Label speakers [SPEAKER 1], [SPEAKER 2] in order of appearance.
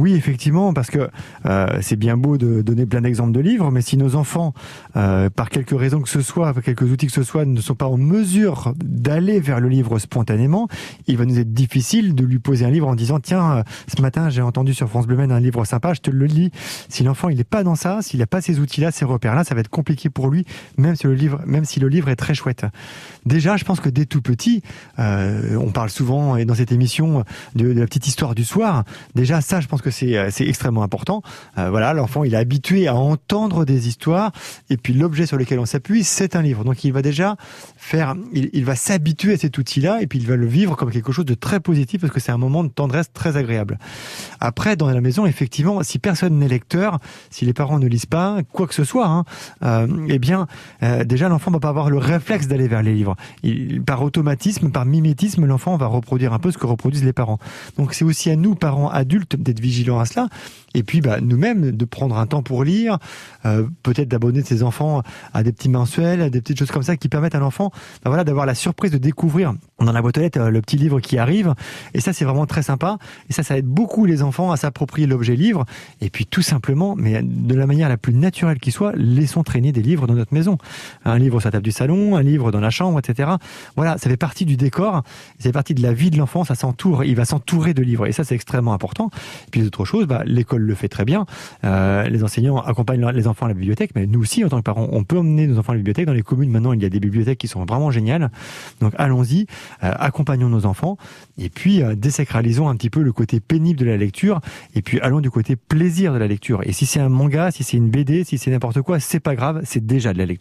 [SPEAKER 1] Oui, effectivement, parce que euh, c'est bien beau de donner plein d'exemples de livres, mais si nos enfants, euh, par quelque raison que ce soit, par quelques outils que ce soit, ne sont pas en mesure d'aller vers le livre spontanément, il va nous être difficile de lui poser un livre en disant tiens, euh, ce matin j'ai entendu sur France Bleu Men un livre sympa, je te le lis. Si l'enfant il n'est pas dans ça, s'il n'a pas ces outils-là, ces repères-là, ça va être compliqué pour lui, même si le livre, même si le livre est très chouette. Déjà, je pense que dès tout petit, on parle souvent et dans cette émission de, de, la petite histoire du soir. Déjà, ça, je pense que c'est c'est extrêmement important. Euh, voilà, l'enfant il est habitué à entendre des histoires et puis l'objet sur lequel on s'appuie, c'est un livre. Donc il va déjà faire, il, va s'habituer à cet outil-là et puis il va le vivre comme quelque chose de très positif parce que c'est un moment de tendresse très agréable. Après, dans la maison, effectivement, si personne n'est lecteur, si les parents ne lisent pas, quoi que ce soit, hein, euh, eh bien, euh, déjà l'enfant va pas avoir le réflexe d'aller vers les livres. Par automatisme, par mimétisme, l'enfant va reproduire un peu ce que reproduisent les parents. Donc c'est aussi à nous, parents adultes, d'être vigilants à cela. Et puis bah, nous-mêmes de prendre un temps pour lire, euh, peut-être d'abonner ses enfants à des petits mensuels, à des petites choses comme ça qui permettent à l'enfant bah, voilà, d'avoir la surprise de découvrir dans la boîte aux lettres euh, le petit livre qui arrive. Et ça c'est vraiment très sympa. Et ça, ça aide beaucoup les enfants à s'approprier l'objet livre. Et puis tout simplement, mais de la manière la plus naturelle qui soit, laissons traîner des livres dans notre maison. Un livre sur la table du salon, un livre dans la chambre, etc. Voilà, ça fait partie du décor, ça fait partie de la vie de l'enfant, ça s'entoure, il va s'entourer de livres. Et ça c'est extrêmement important. Et puis d'autres choses, bah, l'école le fait très bien. Euh, les enseignants accompagnent les enfants à la bibliothèque, mais nous aussi, en tant que parents, on peut emmener nos enfants à la bibliothèque. Dans les communes, maintenant, il y a des bibliothèques qui sont vraiment géniales. Donc, allons-y, accompagnons nos enfants, et puis euh, désacralisons un petit peu le côté pénible de la lecture, et puis allons du côté plaisir de la lecture. Et si c'est un manga, si c'est une BD, si c'est n'importe quoi, c'est pas grave, c'est déjà de la lecture.